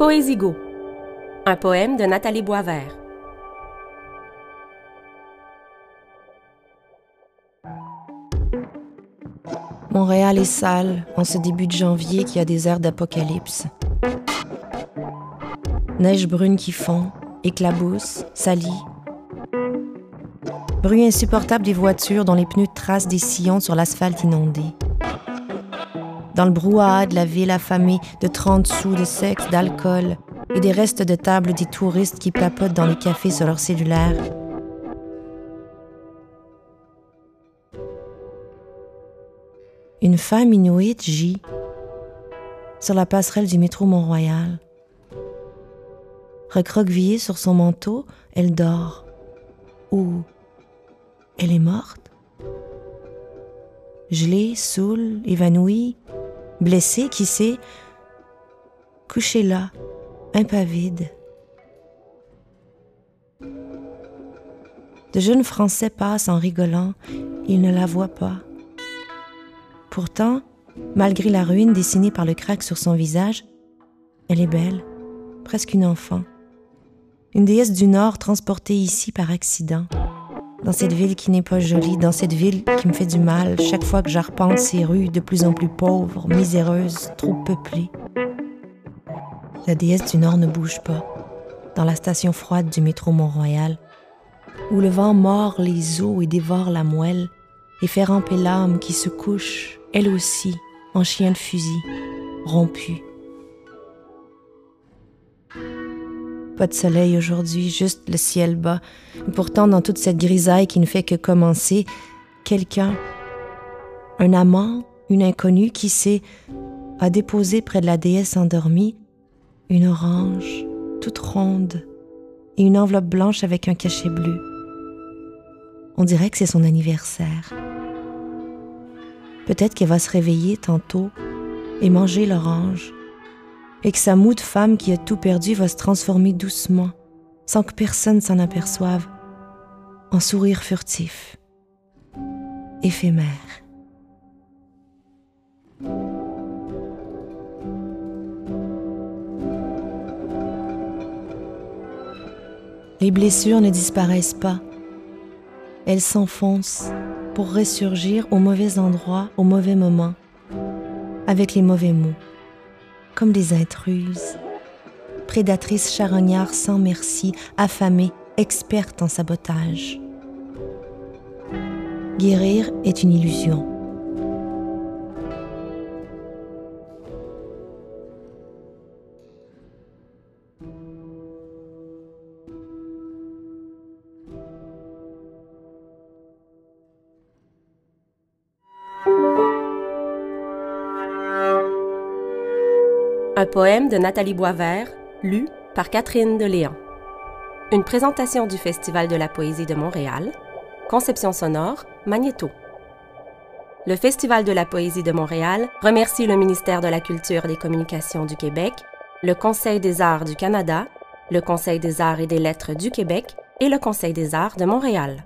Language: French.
Poésigo, un poème de Nathalie Boisvert. Montréal est sale en ce début de janvier qui a des airs d'apocalypse. Neige brune qui fond, éclabousse, salit. Bruit insupportable des voitures dont les pneus tracent des sillons sur l'asphalte inondé. Dans le brouhaha de la ville affamée de 30 sous de sexe, d'alcool et des restes de table des touristes qui papotent dans les cafés sur leur cellulaire, Une femme inuite gît sur la passerelle du métro Mont-Royal. Recroquevillée sur son manteau, elle dort. Ou elle est morte? Gelée, saoule, évanouie, blessée, qui sait, couchée là, impavide. De jeunes Français passent en rigolant, ils ne la voient pas. Pourtant, malgré la ruine dessinée par le crack sur son visage, elle est belle, presque une enfant. Une déesse du Nord transportée ici par accident. Dans cette ville qui n'est pas jolie, dans cette ville qui me fait du mal chaque fois que j'arpente ces rues de plus en plus pauvres, miséreuses, trop peuplées. La déesse du Nord ne bouge pas. Dans la station froide du métro Mont-Royal, où le vent mord les os et dévore la moelle, et fait ramper l'âme qui se couche elle aussi, en chien de fusil, rompue. Pas de soleil aujourd'hui, juste le ciel bas. pourtant, dans toute cette grisaille qui ne fait que commencer, quelqu'un, un amant, une inconnue, qui sait, a déposé près de la déesse endormie une orange toute ronde et une enveloppe blanche avec un cachet bleu. On dirait que c'est son anniversaire. Peut-être qu'elle va se réveiller tantôt et manger l'orange, et que sa moue de femme qui a tout perdu va se transformer doucement, sans que personne s'en aperçoive, en sourire furtif, éphémère. Les blessures ne disparaissent pas, elles s'enfoncent pour ressurgir au mauvais endroit, au mauvais moment, avec les mauvais mots, comme des intruses, prédatrices charognards sans merci, affamées, expertes en sabotage. Guérir est une illusion. Un poème de Nathalie Boisvert, lu par Catherine de Léon. Une présentation du Festival de la poésie de Montréal. Conception sonore, Magnéto. Le Festival de la poésie de Montréal remercie le ministère de la Culture et des Communications du Québec, le Conseil des arts du Canada, le Conseil des arts et des lettres du Québec et le Conseil des arts de Montréal.